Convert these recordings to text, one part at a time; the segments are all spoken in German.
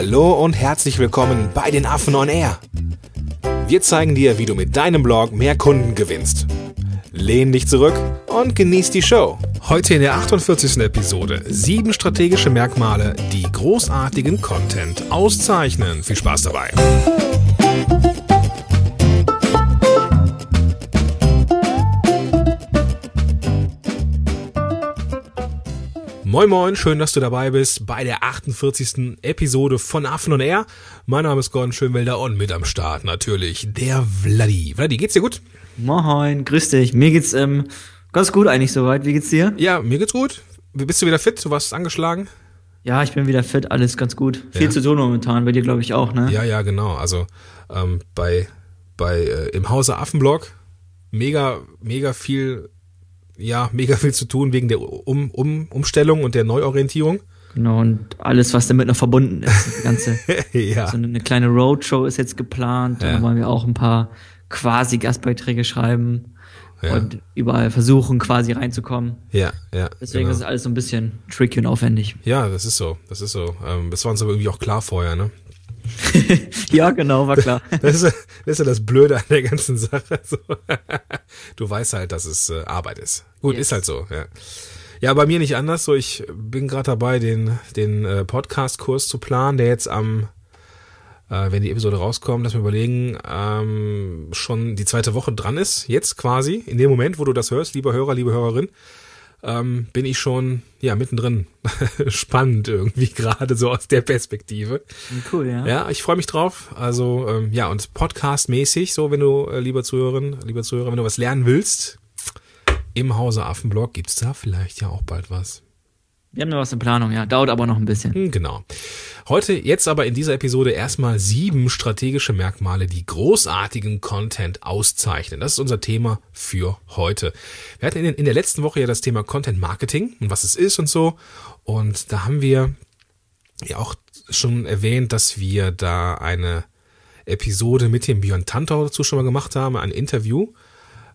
Hallo und herzlich willkommen bei den Affen on Air. Wir zeigen dir, wie du mit deinem Blog mehr Kunden gewinnst. Lehn dich zurück und genieß die Show. Heute in der 48. Episode sieben strategische Merkmale, die großartigen Content auszeichnen. Viel Spaß dabei. Moin Moin, schön, dass du dabei bist bei der 48. Episode von Affen und Air. Mein Name ist Gordon Schönwelder und mit am Start natürlich der Vladi. Vladi, geht's dir gut? Moin, grüß dich. Mir geht's ähm, ganz gut eigentlich soweit. Wie geht's dir? Ja, mir geht's gut. Bist du wieder fit? Du warst angeschlagen? Ja, ich bin wieder fit, alles ganz gut. Viel Ja. zu tun momentan, bei dir glaube ich auch, ne? Ja, ja, genau. Also ähm, bei, bei äh, im Hause Affenblog mega, mega viel, ja, mega viel zu tun wegen der um, um, Umstellung und der Neuorientierung. Genau, und alles, was damit noch verbunden ist. Das Ganze. ja. so eine, eine kleine Roadshow ist jetzt geplant. Ja. Da wollen wir auch ein paar quasi Gastbeiträge schreiben Ja. und überall versuchen, quasi reinzukommen. Ja, ja. Deswegen genau. ist es alles so ein bisschen tricky und aufwendig. Ja, das ist so. Das ist so. Ähm, das war uns aber irgendwie auch klar vorher, ne? ja, genau, war klar. Das ist, das ist ja das Blöde an der ganzen Sache. Du weißt halt, dass es äh, Arbeit ist. Gut, Yes. ist halt so, ja. Ja, bei mir nicht anders. So, ich bin gerade dabei, den, den äh, Podcast-Kurs zu planen, der jetzt am, äh, wenn die Episode rauskommt, lass mir überlegen, ähm, schon die zweite Woche dran ist. Jetzt quasi, in dem Moment, wo du das hörst, lieber Hörer, liebe Hörerin, ähm, bin ich schon, ja, mittendrin. Spannend irgendwie gerade so aus der Perspektive. Cool, ja. Ja, ich freue mich drauf. Also ähm, ja, und Podcast-mäßig, so wenn du, äh, lieber Zuhörerin, lieber Zuhörer, wenn du was lernen willst, im Hause Affenblog gibt's da vielleicht ja auch bald was. Wir haben noch was in Planung, ja. Dauert aber noch ein bisschen. Hm, genau. Heute, jetzt aber in dieser Episode erstmal sieben strategische Merkmale, die großartigen Content auszeichnen. Das ist unser Thema für heute. Wir hatten in, in der letzten Woche ja das Thema Content Marketing und was es ist und so. Und da haben wir ja auch schon erwähnt, dass wir da eine Episode mit dem Björn Tantau dazu schon mal gemacht haben, ein Interview.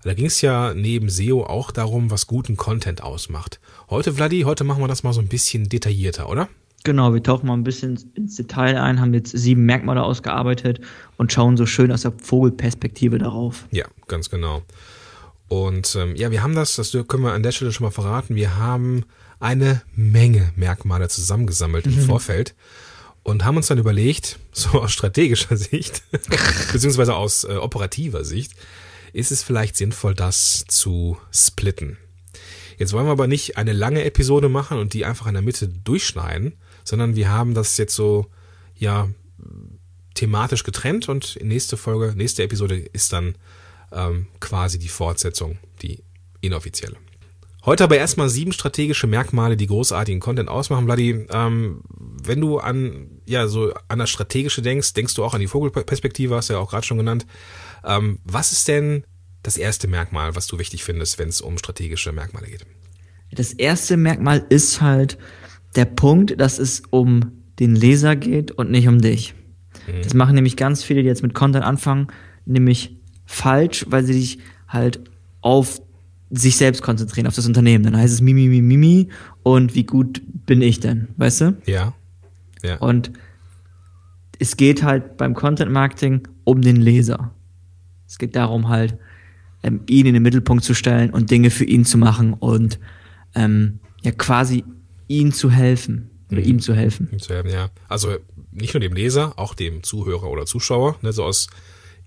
Da ging es ja neben SEO auch darum, was guten Content ausmacht. Heute, Vladi, heute machen wir das mal so ein bisschen detaillierter, oder? Genau, wir tauchen mal ein bisschen ins Detail ein, haben jetzt sieben Merkmale ausgearbeitet und schauen so schön aus der Vogelperspektive darauf. Ja, ganz genau. Und ähm, ja, wir haben das, das können wir an der Stelle schon mal verraten, wir haben eine Menge Merkmale zusammengesammelt im Vorfeld und haben uns dann überlegt, so aus strategischer Sicht, beziehungsweise aus äh, operativer Sicht, ist es vielleicht sinnvoll, das zu splitten. Jetzt wollen wir aber nicht eine lange Episode machen und die einfach in der Mitte durchschneiden, sondern wir haben das jetzt so, ja, thematisch getrennt und nächste Folge, nächste Episode ist dann ähm, quasi die Fortsetzung, die inoffizielle. Heute aber erstmal sieben strategische Merkmale, die großartigen Content ausmachen. Vladi, ähm, wenn du an ja so an das Strategische denkst, denkst du auch an die Vogelperspektive, hast du ja auch gerade schon genannt. Ähm, was ist denn das erste Merkmal, was du wichtig findest, wenn es um strategische Merkmale geht? Das erste Merkmal ist halt der Punkt, dass es um den Leser geht und nicht um dich. Das machen nämlich ganz viele, die jetzt mit Content anfangen, nämlich falsch, weil sie sich halt auf sich selbst konzentrieren, auf das Unternehmen. Dann heißt es Mimi, Mimi, Mimi und wie gut bin ich denn, weißt du? Ja. Ja. Und es geht halt beim Content Marketing um den Leser. Es geht darum halt, ähm, ihn in den Mittelpunkt zu stellen und Dinge für ihn zu machen und ähm, ja quasi ihn zu helfen oder ihm zu helfen. zu haben, ja. Also nicht nur dem Leser, auch dem Zuhörer oder Zuschauer, ne, so aus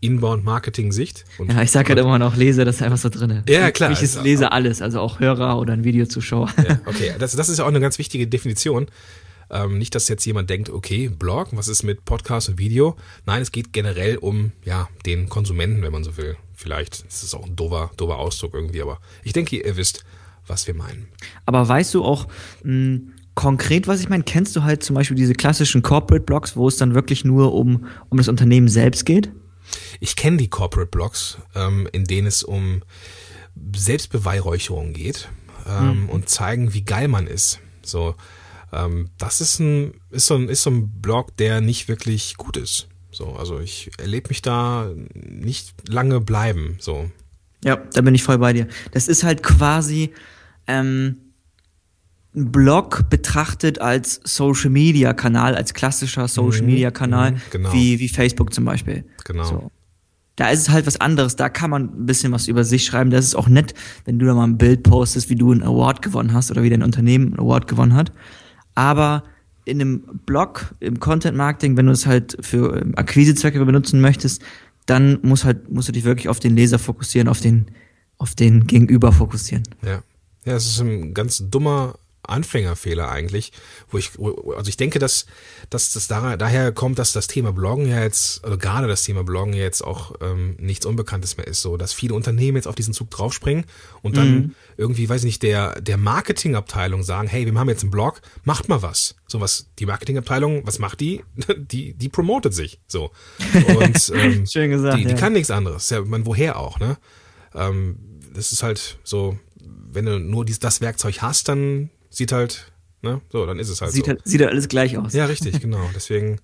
Inbound-Marketing-Sicht. Und- Ja, ich sag halt immer noch Leser, das ist einfach so drin. Ja, klar. Für mich ist Ist- Leser alles, also auch Hörer oder ein Videozuschauer. Ja, okay, das, das ist ja auch eine ganz wichtige Definition. Ähm, nicht, dass jetzt jemand denkt, okay, Blog, was ist mit Podcast und Video? Nein, es geht generell um ja den Konsumenten, wenn man so will. Vielleicht ist es auch ein dover, dover Ausdruck irgendwie, aber ich denke, ihr wisst, was wir meinen. Aber weißt du auch mh, konkret, was ich meine? Kennst du halt zum Beispiel diese klassischen Corporate Blogs, wo es dann wirklich nur um, um das Unternehmen selbst geht? Ich kenne die Corporate Blogs, ähm, in denen es um Selbstbeweihräucherung geht ähm, und zeigen, wie geil man ist. So, ähm, das ist ein, ist so ein, ist so ein Blog, der nicht wirklich gut ist. So, also ich erlebe mich da nicht lange bleiben. So, Ja, da bin ich voll bei dir. Das ist halt quasi, ähm, einen Blog betrachtet als Social Media Kanal, als klassischer Social Mhm, Media Kanal, mhm, genau. wie, wie Facebook zum Beispiel. Genau. So. Da ist es halt was anderes, da kann man ein bisschen was über sich schreiben. Das ist auch nett, wenn du da mal ein Bild postest, wie du einen Award gewonnen hast oder wie dein Unternehmen einen Award gewonnen hat. Aber in einem Blog, im Content Marketing, wenn du es halt für ähm, Akquisezwecke benutzen möchtest, dann muss halt, musst du dich wirklich auf den Leser fokussieren, auf den, auf den Gegenüber fokussieren. Ja. Ja, es ist ein ganz dummer Anfängerfehler eigentlich, wo ich, also ich denke, dass, dass das da, daher kommt, dass das Thema Bloggen ja jetzt, also gerade das Thema Bloggen ja jetzt auch ähm, nichts Unbekanntes mehr ist, so, dass viele Unternehmen jetzt auf diesen Zug draufspringen und dann irgendwie, weiß ich nicht, der, der Marketingabteilung sagen, hey, wir haben jetzt einen Blog, macht mal was. So was, die Marketingabteilung, was macht die? Die, die promotet sich, so. Und, ähm, Schön gesagt, Die, die ja. kann nichts anderes. Ja, man, woher auch, ne? Ähm, das ist halt so, wenn du nur dies, das Werkzeug hast, dann sieht halt, ne, so, dann ist es halt Sieht so. halt, sieht halt alles gleich aus. Ja, richtig, genau. Deswegen,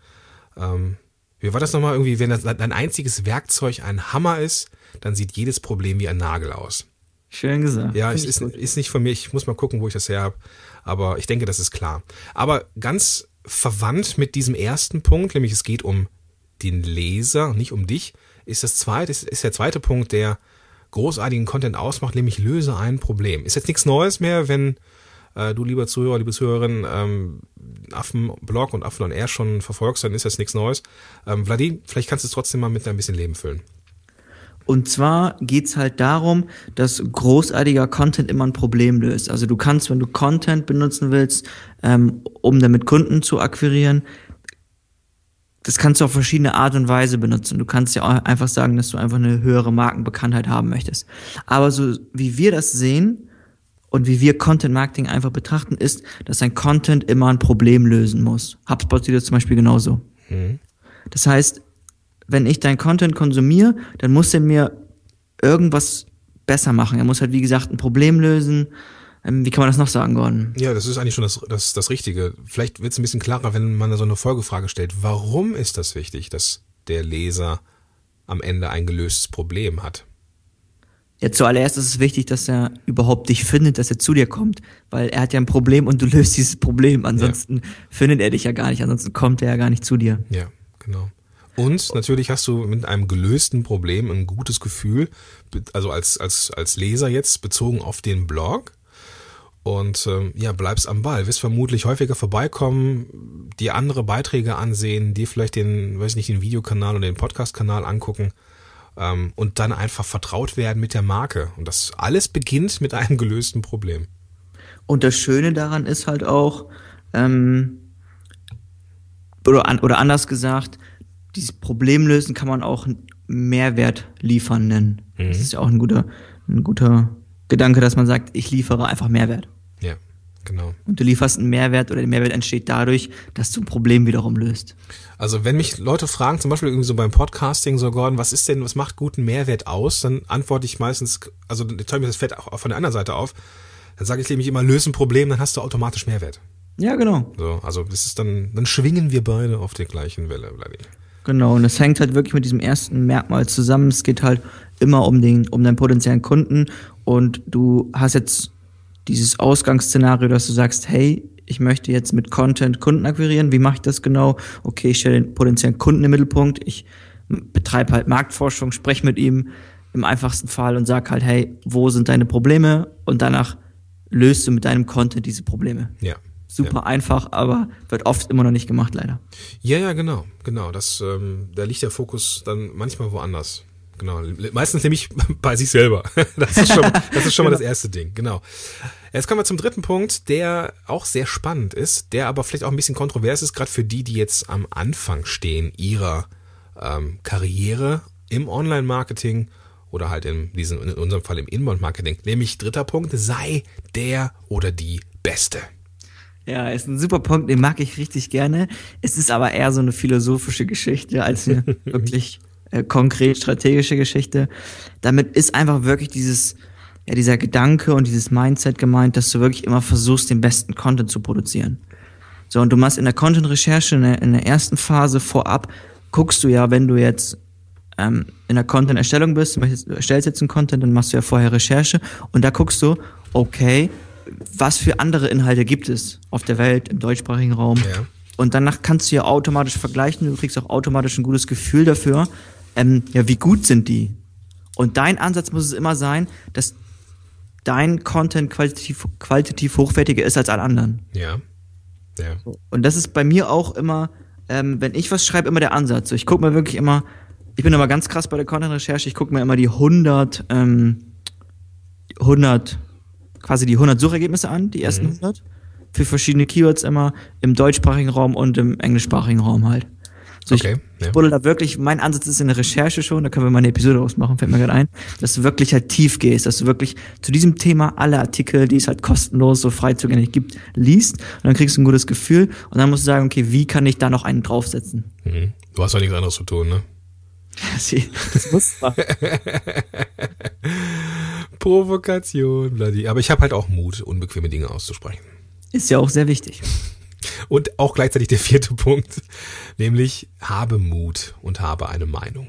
ähm, wie war das nochmal irgendwie, wenn das, dein einziges Werkzeug ein Hammer ist, dann sieht jedes Problem wie ein Nagel aus. Schön gesagt. Ja, es ist, ist nicht von mir, ich muss mal gucken, wo ich das her habe. Aber ich denke, das ist klar. Aber ganz verwandt mit diesem ersten Punkt, nämlich es geht um den Leser, nicht um dich, ist das zweite, ist, ist der zweite Punkt, der großartigen Content ausmacht, nämlich löse ein Problem. Ist jetzt nichts Neues mehr, wenn äh, du, lieber Zuhörer, liebe Zuhörerin, ähm, Affenblog und Affen on Air schon verfolgst, dann ist das nichts Neues. Ähm, Vladi, vielleicht kannst du es trotzdem mal mit ein bisschen Leben füllen. Und zwar geht's halt darum, dass großartiger Content immer ein Problem löst. Also du kannst, wenn du Content benutzen willst, ähm, um damit Kunden zu akquirieren, das kannst du auf verschiedene Art und Weise benutzen. Du kannst ja auch einfach sagen, dass du einfach eine höhere Markenbekanntheit haben möchtest. Aber so wie wir das sehen und wie wir Content Marketing einfach betrachten, ist, dass ein Content immer ein Problem lösen muss. HubSpot sieht das zum Beispiel genauso. Das heißt, wenn ich dein Content konsumiere, dann muss er mir irgendwas besser machen. Er muss halt, wie gesagt, ein Problem lösen. Ähm, wie kann man das noch sagen, Gordon? Ja, das ist eigentlich schon das, das, das Richtige. Vielleicht wird es ein bisschen klarer, wenn man da so eine Folgefrage stellt. Warum ist das wichtig, dass der Leser am Ende ein gelöstes Problem hat? Ja, zuallererst ist es wichtig, dass er überhaupt dich findet, dass er zu dir kommt, weil er hat ja ein Problem und du löst dieses Problem. Ansonsten findet er dich ja gar nicht, ansonsten kommt er ja gar nicht zu dir. Ja, genau. Und natürlich hast du mit einem gelösten Problem ein gutes Gefühl, also als, als, als Leser jetzt bezogen auf den Blog. Und ähm, ja, bleibst am Ball, wirst vermutlich häufiger vorbeikommen, dir andere Beiträge ansehen, dir vielleicht den, weiß nicht, den Videokanal oder den Podcast-Kanal angucken ähm, und dann einfach vertraut werden mit der Marke. Und das alles beginnt mit einem gelösten Problem. Und das Schöne daran ist halt auch, ähm, oder, an, oder anders gesagt, dieses Problem lösen kann man auch Mehrwert liefern nennen. Das ist ja auch ein guter, ein guter Gedanke, dass man sagt, ich liefere einfach Mehrwert. Genau. Und du lieferst einen Mehrwert oder der Mehrwert entsteht dadurch, dass du ein Problem wiederum löst. Also wenn mich Leute fragen, zum Beispiel irgendwie so beim Podcasting, so Gordon, was ist denn, was macht guten Mehrwert aus? Dann antworte ich meistens, also jetzt hört mir das fällt auch von der anderen Seite auf, dann sage ich nämlich immer, löse ein Problem, dann hast du automatisch Mehrwert. Ja, genau. So, also das ist dann, dann schwingen wir beide auf der gleichen Welle, Vladi. Genau, und das hängt halt wirklich mit diesem ersten Merkmal zusammen. Es geht halt immer um den, um deinen potenziellen Kunden und du hast jetzt dieses Ausgangsszenario, dass du sagst, hey, ich möchte jetzt mit Content Kunden akquirieren. Wie mache ich das genau? Okay, ich stelle den potenziellen Kunden im Mittelpunkt. Ich betreibe halt Marktforschung, spreche mit ihm im einfachsten Fall und sag halt, hey, wo sind deine Probleme? Und danach löst du mit deinem Content diese Probleme. Ja. Super einfach, aber wird oft immer noch nicht gemacht, leider. Ja, ja, genau, genau. Das, ähm, da liegt der Fokus dann manchmal woanders. Genau. Meistens nämlich bei sich selber. Das ist schon, das ist schon mal das erste Ding. Genau. Jetzt kommen wir zum dritten Punkt, der auch sehr spannend ist, der aber vielleicht auch ein bisschen kontrovers ist, gerade für die, die jetzt am Anfang stehen ihrer ähm, Karriere im Online-Marketing oder halt in diesem, in unserem Fall im Inbound-Marketing. Nämlich dritter Punkt, sei der oder die Beste. Ja, ist ein super Punkt, den mag ich richtig gerne. Es ist aber eher so eine philosophische Geschichte als eine wirklich äh, konkret strategische Geschichte. Damit ist einfach wirklich dieses, ja, dieser Gedanke und dieses Mindset gemeint, dass du wirklich immer versuchst, den besten Content zu produzieren. So, und du machst in der Content-Recherche, in, der- in der ersten Phase vorab, guckst du ja, wenn du jetzt ähm, in der Content-Erstellung bist, du erstellst jetzt einen Content, dann machst du ja vorher Recherche und da guckst du, okay, was für andere Inhalte gibt es auf der Welt, im deutschsprachigen Raum. Ja. Und danach kannst du ja automatisch vergleichen, du kriegst auch automatisch ein gutes Gefühl dafür, ähm, ja, wie gut sind die? Und dein Ansatz muss es immer sein, dass dein Content qualitativ, qualitativ hochwertiger ist als alle anderen. Ja. Ja. Und das ist bei mir auch immer, ähm, wenn ich was schreibe, immer der Ansatz. So, ich gucke mir wirklich immer, ich bin immer ganz krass bei der Content-Recherche, ich gucke mir immer die 100, ähm, 100, quasi die 100 Suchergebnisse an, die ersten Mhm. 100, für verschiedene Keywords immer, im deutschsprachigen Raum und im englischsprachigen Raum halt. So, Okay, ich ja. buddel da wirklich, mein Ansatz ist in der Recherche schon, da können wir mal eine Episode ausmachen, fällt mir gerade ein, dass du wirklich halt tief gehst, dass du wirklich zu diesem Thema alle Artikel, die es halt kostenlos so frei zugänglich gibt, liest und dann kriegst du ein gutes Gefühl und dann musst du sagen, okay, wie kann ich da noch einen draufsetzen? Mhm. Du hast doch nichts anderes zu tun, ne? Das muss man. Provokation, bloody. Aber ich habe halt auch Mut, unbequeme Dinge auszusprechen. Ist ja auch sehr wichtig. Und auch gleichzeitig der vierte Punkt, nämlich habe Mut und habe eine Meinung.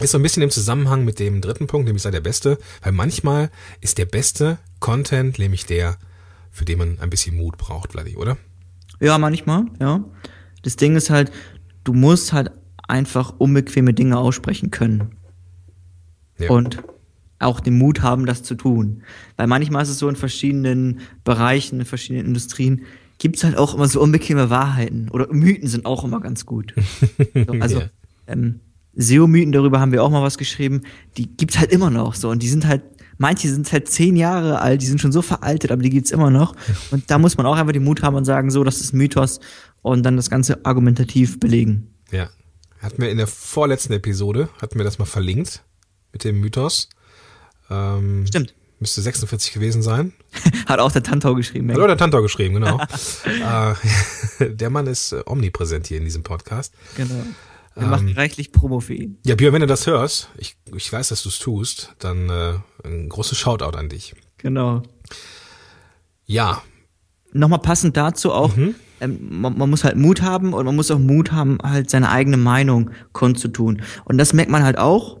Ist so ein bisschen im Zusammenhang mit dem dritten Punkt, nämlich sei der Beste, weil manchmal ist der beste Content nämlich der, für den man ein bisschen Mut braucht, bloody, oder? Ja, manchmal, ja. Das Ding ist halt, du musst halt einfach unbequeme Dinge aussprechen können. Ja. Und auch den Mut haben, das zu tun. Weil manchmal ist es so in verschiedenen Bereichen, in verschiedenen Industrien, gibt's halt auch immer so unbequeme Wahrheiten. Oder Mythen sind auch immer ganz gut. So, also, Ja. ähm, SEO-Mythen, darüber haben wir auch mal was geschrieben, die gibt's halt immer noch so. Und die sind halt, manche sind halt zehn Jahre alt, die sind schon so veraltet, aber die gibt's immer noch. Und da muss man auch einfach den Mut haben und sagen, so, das ist Mythos und dann das Ganze argumentativ belegen. Ja. Hatten wir in der vorletzten Episode, hatten wir das mal verlinkt mit dem Mythos. Ähm, Stimmt. Müsste 46 gewesen sein. Hat auch der Tantau geschrieben. Hallo, der Tantor geschrieben, genau. äh, der Mann ist äh, omnipräsent hier in diesem Podcast. Genau. Wir Ähm, machen reichlich Promo für ihn. Ja, Björn, wenn du das hörst, ich, ich weiß, dass du es tust, dann äh, ein großes Shoutout an dich. Genau. Ja, Nochmal passend dazu auch, ähm, man, man muss halt Mut haben und man muss auch Mut haben, halt seine eigene Meinung kundzutun. Und das merkt man halt auch,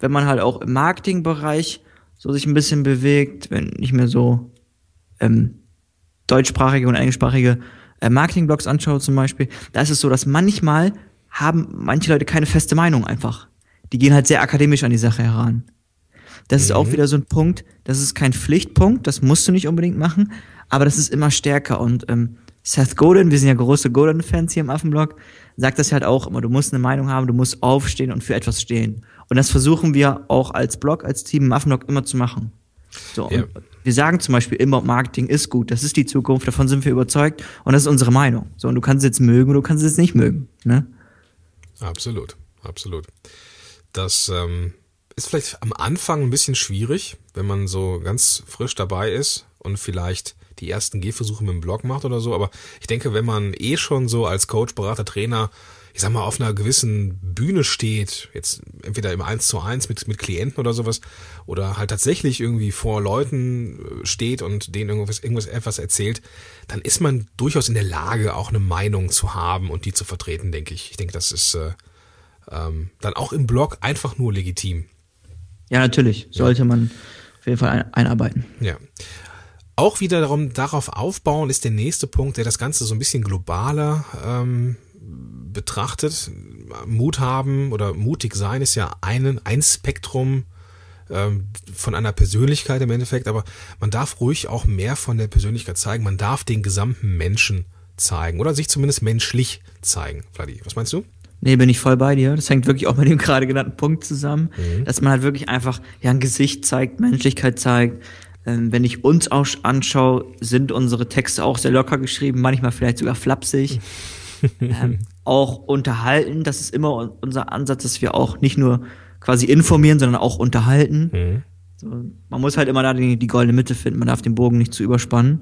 wenn man halt auch im Marketingbereich so sich ein bisschen bewegt, wenn nicht mehr so ähm, deutschsprachige und englischsprachige äh, Marketingblogs anschaue zum Beispiel, da ist es so, dass manchmal haben manche Leute keine feste Meinung einfach. Die gehen halt sehr akademisch an die Sache heran. Das ist auch wieder so ein Punkt, das ist kein Pflichtpunkt, das musst du nicht unbedingt machen, aber das ist immer stärker. Und ähm, Seth Godin, wir sind ja große Godin-Fans hier im Affenblog, sagt das halt auch immer, du musst eine Meinung haben, du musst aufstehen und für etwas stehen. Und das versuchen wir auch als Blog, als Team Affenblog immer zu machen. So, Ja. wir sagen zum Beispiel immer, Marketing ist gut, das ist die Zukunft, davon sind wir überzeugt und das ist unsere Meinung. So, und du kannst es jetzt mögen oder du kannst es jetzt nicht mögen. Ne? absolut, absolut. Das ähm, ist vielleicht am Anfang ein bisschen schwierig, wenn man so ganz frisch dabei ist und vielleicht die ersten Gehversuche mit dem Blog macht oder so. Aber ich denke, wenn man eh schon so als Coach, Berater, Trainer, ich sag mal, auf einer gewissen Bühne steht, jetzt entweder im Eins zu eins mit, mit Klienten oder sowas, oder halt tatsächlich irgendwie vor Leuten äh, steht und denen irgendwas, irgendwas etwas erzählt, dann ist man durchaus in der Lage, auch eine Meinung zu haben und die zu vertreten, denke ich. Ich denke, das ist äh, ähm, dann auch im Blog einfach nur legitim. Ja, natürlich. Sollte man auf jeden Fall ein, einarbeiten. Ja. Auch wieder darum, darauf aufbauen ist der nächste Punkt, der das Ganze so ein bisschen globaler ähm, betrachtet. Mut haben oder mutig sein ist ja einen, ein Spektrum ähm, von einer Persönlichkeit im Endeffekt, aber man darf ruhig auch mehr von der Persönlichkeit zeigen. Man darf den gesamten Menschen zeigen oder sich zumindest menschlich zeigen. Vladi, was meinst du? Nee, bin ich voll bei dir. Das hängt wirklich auch mit dem gerade genannten Punkt zusammen, dass man halt wirklich einfach ja ein Gesicht zeigt, Menschlichkeit zeigt. Ähm, wenn ich uns auch anschaue, sind unsere Texte auch sehr locker geschrieben, manchmal vielleicht sogar flapsig. ähm, auch unterhalten, das ist immer un- unser Ansatz, dass wir auch nicht nur quasi informieren, sondern auch unterhalten. So, man muss halt immer da die, die goldene Mitte finden, man darf den Bogen nicht zu überspannen.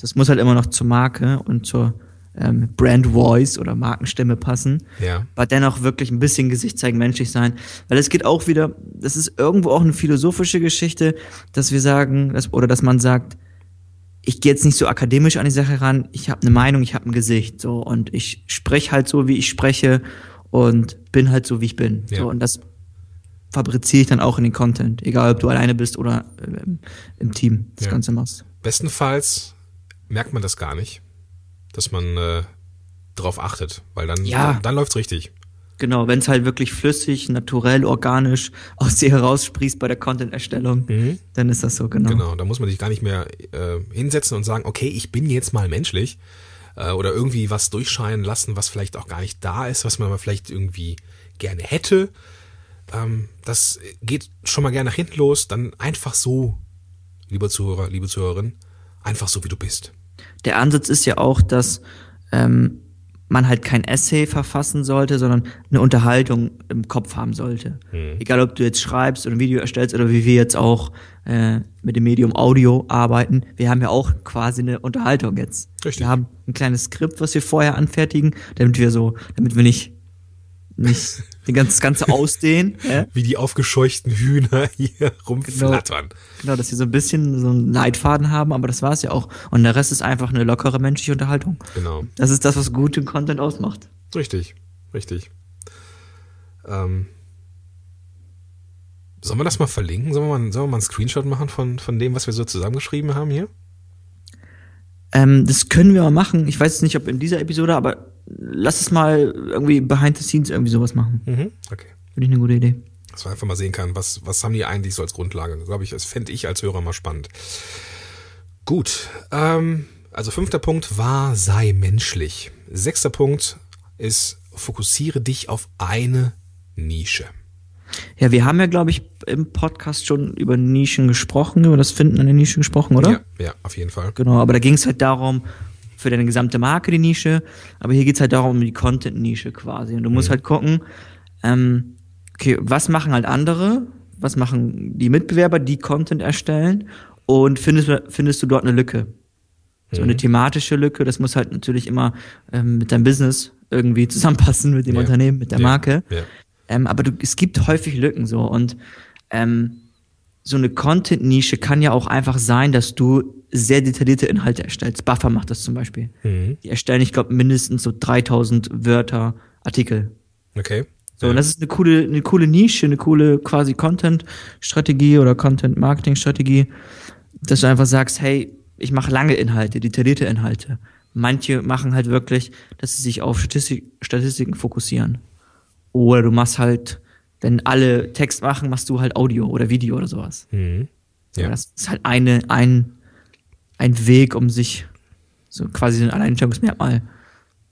Das muss halt immer noch zur Marke und zur ähm, Brand Voice oder Markenstimme passen Ja. aber dennoch wirklich ein bisschen Gesicht zeigen, menschlich sein. Weil es geht auch wieder, das ist irgendwo auch eine philosophische Geschichte, dass wir sagen, dass, oder dass man sagt, ich gehe jetzt nicht so akademisch an die Sache ran, ich habe eine Meinung, ich habe ein Gesicht, so und ich spreche halt so, wie ich spreche und bin halt so, wie ich bin. Ja. So und das fabriziere ich dann auch in den Content, egal ob du alleine bist oder ähm, im Team das Ja. Ganze machst. bestenfalls merkt man das gar nicht, dass man äh, drauf achtet, weil dann, Ja. dann, dann läuft's richtig. Genau, wenn es halt wirklich flüssig, naturell, organisch aus dir heraussprießt bei der Content-Erstellung, dann ist das so, genau. Genau, da muss man sich gar nicht mehr äh, hinsetzen und sagen, okay, ich bin jetzt mal menschlich äh, oder irgendwie was durchscheinen lassen, was vielleicht auch gar nicht da ist, was man aber vielleicht irgendwie gerne hätte. Ähm, das geht schon mal gerne nach hinten los, dann einfach so, lieber Zuhörer, liebe Zuhörerin, einfach so wie du bist. Der Ansatz ist ja auch, dass ähm, man halt kein Essay verfassen sollte, sondern eine Unterhaltung im Kopf haben sollte. Egal, ob du jetzt schreibst oder ein Video erstellst oder wie wir jetzt auch äh, mit dem Medium Audio arbeiten. Wir haben ja auch quasi eine Unterhaltung jetzt. Richtig. Wir haben ein kleines Skript, was wir vorher anfertigen, damit wir so, damit wir nicht nicht die ganze, das Ganze ausdehnen. Ja? Wie die aufgescheuchten Hühner hier rumflattern. Genau, dass sie so ein bisschen so einen Leitfaden haben, aber das war's ja auch. Und der Rest ist einfach eine lockere menschliche Unterhaltung. Genau. Das ist das, was guten Content ausmacht. Richtig, richtig. Ähm, sollen wir das mal verlinken? Sollen wir mal, sollen wir mal einen Screenshot machen von, von dem, was wir so zusammengeschrieben haben hier? Ähm, das können wir mal machen. Ich weiß jetzt nicht, ob in dieser Episode, aber lass es mal irgendwie behind the scenes irgendwie sowas machen. Mhm. Okay. Finde ich eine gute Idee. Dass man einfach mal sehen kann, was, was haben die eigentlich so als Grundlage. Glaube ich, das fände ich als Hörer mal spannend. Gut. Ähm, also fünfter Punkt war, sei menschlich. Sechster Punkt ist, fokussiere dich auf eine Nische. Ja, wir haben ja, glaube ich, im Podcast schon über Nischen gesprochen, über das Finden einer Nische gesprochen, oder? Ja, ja, auf jeden Fall. Genau, aber da ging es halt darum, für deine gesamte Marke die Nische, aber hier geht's halt darum, um die Content-Nische quasi. Und du musst halt gucken, ähm, okay, was machen halt andere, was machen die Mitbewerber, die Content erstellen und findest, du- findest du dort eine Lücke? So eine thematische Lücke, das muss halt natürlich immer ähm, mit deinem Business irgendwie zusammenpassen, mit dem Ja. Unternehmen, mit der Ja. Marke. Ja. Ähm, aber du, es gibt häufig Lücken so und ähm, so eine Content-Nische kann ja auch einfach sein, dass du sehr detaillierte Inhalte erstellst. Buffer macht das zum Beispiel. Mhm. Die erstellen, ich glaube, mindestens so 3000 Wörter Artikel. Okay. So, und das ist eine coole, eine coole Nische, eine coole quasi Content-Strategie oder Content-Marketing-Strategie, dass du einfach sagst, hey, ich mache lange Inhalte, detaillierte Inhalte. Manche machen halt wirklich, dass sie sich auf Statistik, Statistiken fokussieren. Oder du machst halt, wenn alle Text machen, machst du halt Audio oder Video oder sowas. Mhm. Ja. Das ist halt eine, ein, ein Weg, um sich so quasi ein Alleinstellungsmerkmal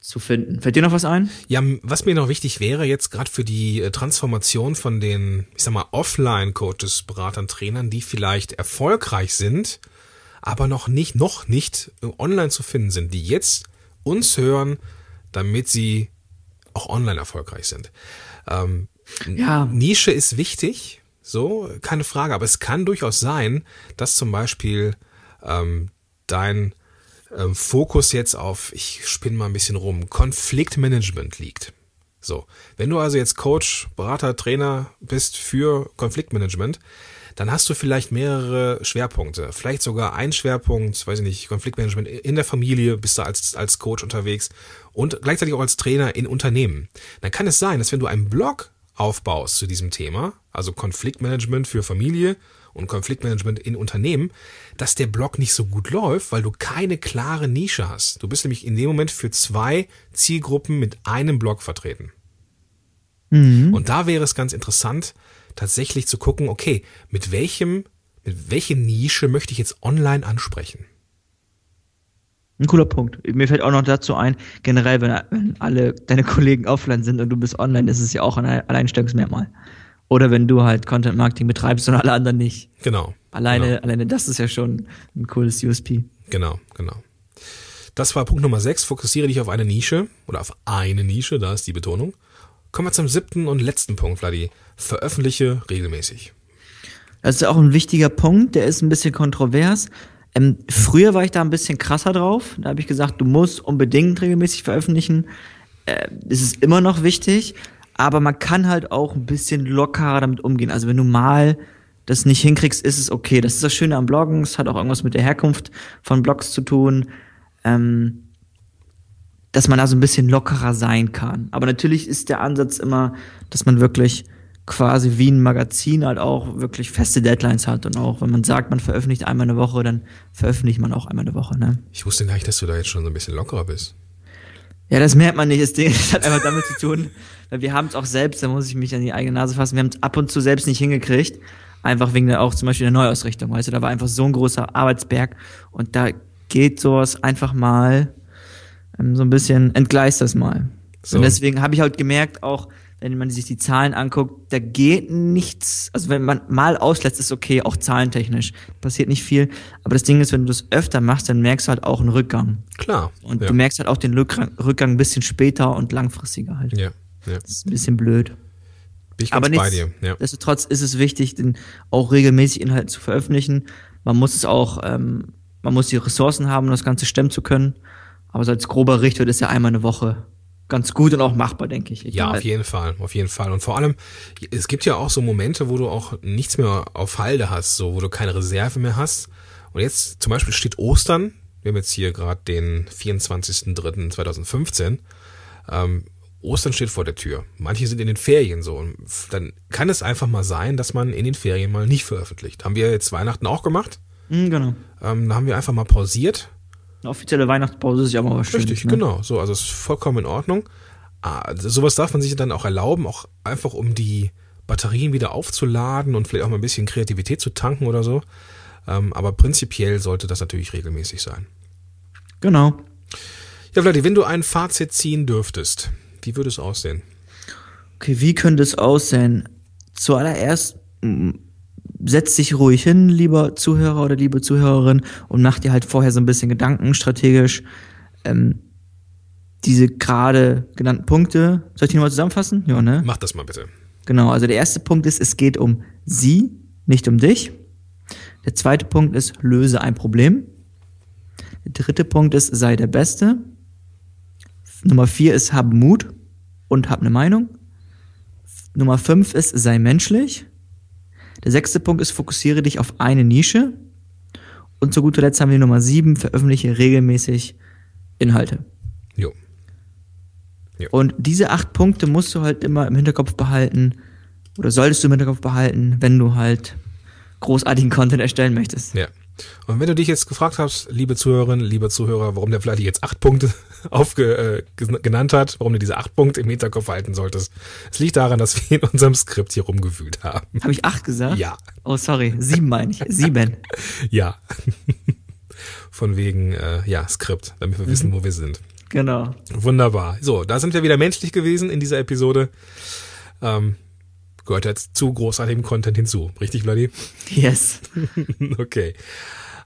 zu finden. Fällt dir noch was ein? Ja, was mir noch wichtig wäre, jetzt gerade für die äh, Transformation von den, ich sag mal, Offline-Coaches, Beratern, Trainern, die vielleicht erfolgreich sind, aber noch nicht, noch nicht äh, online zu finden sind, die jetzt uns hören, damit sie auch online erfolgreich sind. Ähm, Ja. Nische ist wichtig, so, keine Frage, aber es kann durchaus sein, dass zum Beispiel ähm, dein ähm, Fokus jetzt auf, ich spinne mal ein bisschen rum, Konfliktmanagement liegt. So, wenn du also jetzt Coach, Berater, Trainer bist für Konfliktmanagement, dann hast du vielleicht mehrere Schwerpunkte. Vielleicht sogar ein Schwerpunkt, weiß ich nicht, Konfliktmanagement in der Familie, bist du als, als Coach unterwegs und gleichzeitig auch als Trainer in Unternehmen. Dann kann es sein, dass wenn du einen Blog aufbaust zu diesem Thema, also Konfliktmanagement für Familie und Konfliktmanagement in Unternehmen, dass der Blog nicht so gut läuft, weil du keine klare Nische hast. Du bist nämlich in dem Moment für zwei Zielgruppen mit einem Blog vertreten. Und da wäre es ganz interessant, tatsächlich zu gucken, okay, mit welchem, mit welche Nische möchte ich jetzt online ansprechen? Ein cooler Punkt. Mir fällt auch noch dazu ein, generell, wenn, wenn alle deine Kollegen offline sind und du bist online, ist es ja auch ein Alleinstellungsmerkmal. Oder wenn du halt Content Marketing betreibst und alle anderen nicht. Genau. Alleine, Genau. alleine das ist ja schon ein cooles USP. Genau, genau. Das war Punkt Nummer 6. Fokussiere dich auf eine Nische oder auf eine Nische, da ist die Betonung. Kommen wir zum siebten und letzten Punkt, Vladi. Veröffentliche regelmäßig. Das ist auch ein wichtiger Punkt, der ist ein bisschen kontrovers. Ähm, früher war ich da ein bisschen krasser drauf. Da habe ich gesagt, du musst unbedingt regelmäßig veröffentlichen. Äh, es ist immer noch wichtig, aber man kann halt auch ein bisschen lockerer damit umgehen. Also wenn du mal das nicht hinkriegst, ist es okay. Das ist das Schöne am Bloggen. Es hat auch irgendwas mit der Herkunft von Blogs zu tun. Ähm, dass man da so ein bisschen lockerer sein kann. Aber natürlich ist der Ansatz immer, dass man wirklich quasi wie ein Magazin halt auch wirklich feste Deadlines hat und auch wenn man sagt, man veröffentlicht einmal eine Woche, dann veröffentlicht man auch einmal eine Woche. Ne? Ich wusste gar nicht, dass du da jetzt schon so ein bisschen lockerer bist. Ja, das merkt man nicht. Das Ding das hat einfach damit zu tun, weil wir haben es auch selbst, da muss ich mich an die eigene Nase fassen, wir haben es ab und zu selbst nicht hingekriegt. Einfach wegen der auch zum Beispiel der Neuausrichtung. Weißt du, da war einfach so ein großer Arbeitsberg und da geht sowas einfach mal ähm, so ein bisschen entgleist das mal. So. Und deswegen habe ich halt gemerkt, auch wenn man sich die Zahlen anguckt, da geht nichts. Also wenn man mal auslässt, ist okay, auch zahlentechnisch. Passiert nicht viel. Aber das Ding ist, wenn du das öfter machst, dann merkst du halt auch einen Rückgang. Klar. Und ja. du merkst halt auch den Rückgang, ein bisschen später und langfristiger halt. Ja. ja. Das ist ein bisschen blöd. Bin ich Aber bei dir. Ja. Nichtsdestotrotz ist es wichtig, den auch regelmäßig Inhalte zu veröffentlichen. Man muss es auch, ähm, man muss die Ressourcen haben, um das Ganze stemmen zu können. Aber so als grober Richtwert ist ja einmal eine Woche ganz gut und auch machbar, denke ich. Ja, auf jeden Fall, auf jeden Fall. Und vor allem, es gibt ja auch so Momente, wo du auch nichts mehr auf Halde hast, so wo du keine Reserve mehr hast. Und jetzt zum Beispiel steht Ostern. Wir haben jetzt hier gerade den 24.03.2015. Ähm, Ostern steht vor der Tür. Manche sind in den Ferien so. Und dann kann es einfach mal sein, dass man in den Ferien mal nicht veröffentlicht. Haben wir jetzt Weihnachten auch gemacht. Mhm, genau. Ähm, da haben wir einfach mal pausiert eine offizielle Weihnachtspause ist ja mal was Richtig, ne? genau. So, also ist vollkommen in Ordnung. Ah, sowas darf man sich dann auch erlauben, auch einfach um die Batterien wieder aufzuladen und vielleicht auch mal ein bisschen Kreativität zu tanken oder so. Ähm, aber prinzipiell sollte das natürlich regelmäßig sein. Genau. Ja, Vladi, wenn du ein Fazit ziehen dürftest, wie würde es aussehen? Okay, wie könnte es aussehen? Zuallererst setz dich ruhig hin, lieber Zuhörer oder liebe Zuhörerin, und mach dir halt vorher so ein bisschen Gedanken strategisch. Ähm, diese gerade genannten Punkte, soll ich die nochmal zusammenfassen? Ja, ne? Mach das mal bitte. Genau, also der erste Punkt ist, es geht um sie, nicht um dich. Der zweite Punkt ist, löse ein Problem. Der dritte Punkt ist, sei der Beste. Nummer vier ist, hab Mut und hab eine Meinung. Nummer fünf ist, sei menschlich. Der sechste Punkt ist, fokussiere dich auf eine Nische. Und zu guter Letzt haben wir Nummer sieben, veröffentliche regelmäßig Inhalte. Jo. jo. Und diese acht Punkte musst du halt immer im Hinterkopf behalten oder solltest du im Hinterkopf behalten, wenn du halt großartigen Content erstellen möchtest. Ja. Und wenn du dich jetzt gefragt hast, liebe Zuhörerinnen, liebe Zuhörer, warum der vielleicht jetzt acht Punkte aufge, äh, genannt hat, warum du diese acht Punkte im Hinterkopf halten solltest, es liegt daran, dass wir in unserem Skript hier rumgewühlt haben. Habe ich acht gesagt? Ja. Oh, sorry. Sieben meine ich. Sieben. ja. Von wegen, äh, ja, Skript, damit wir mhm. wissen, wo wir sind. Genau. Wunderbar. So, da sind wir wieder menschlich gewesen in dieser Episode. Ähm, gehört jetzt zu großartigem Content hinzu. Richtig, Vladi? Yes. okay.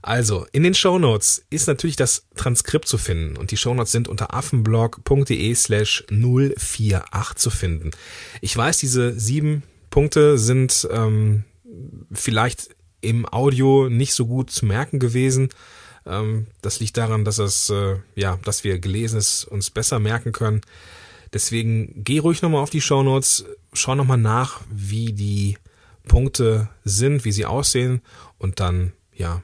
Also, in den Show Notes ist natürlich das Transkript zu finden und die Show Notes sind unter affenblog.de slash 048 zu finden. Ich weiß, diese sieben Punkte sind ähm, vielleicht im Audio nicht so gut zu merken gewesen. Ähm, das liegt daran, dass es, äh, ja, dass wir Gelesenes uns besser merken können. Deswegen geh ruhig nochmal auf die Show Notes, schau nochmal nach, wie die Punkte sind, wie sie aussehen und dann, ja,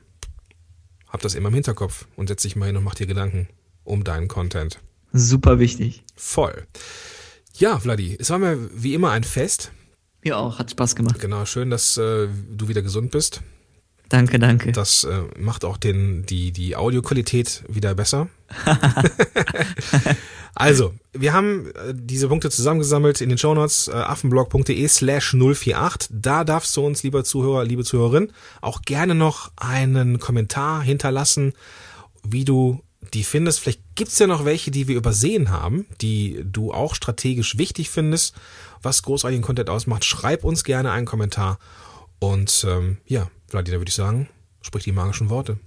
hab das immer im Hinterkopf und setz dich mal hin und mach dir Gedanken um deinen Content. Super wichtig. Voll. Ja, Vladi, es war mir wie immer ein Fest. Mir auch, hat Spaß gemacht. Genau, schön, dass äh, du wieder gesund bist. Danke, danke. Das äh, macht auch den, die, die Audioqualität wieder besser. also, wir haben äh, diese Punkte zusammengesammelt in den Shownotes, äh, affenblog.de slash 048. Da darfst du uns, lieber Zuhörer, liebe Zuhörerin, auch gerne noch einen Kommentar hinterlassen, wie du die findest. Vielleicht gibt's ja noch welche, die wir übersehen haben, die du auch strategisch wichtig findest, was großartigen Content ausmacht. Schreib uns gerne einen Kommentar. Und ähm, ja, Vladimir, würde ich sagen, sprich die magischen Worte.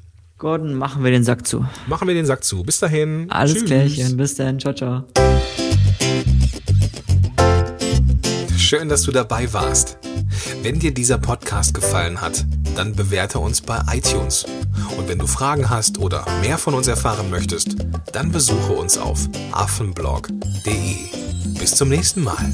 Gordon, machen wir den Sack zu. Machen wir den Sack zu. Bis dahin. Alles Tschüss. klärchen. Bis dahin. Ciao, ciao. Schön, dass du dabei warst. Wenn dir dieser Podcast gefallen hat, dann bewerte uns bei iTunes. Und wenn du Fragen hast oder mehr von uns erfahren möchtest, dann besuche uns auf affenblog.de. Bis zum nächsten Mal.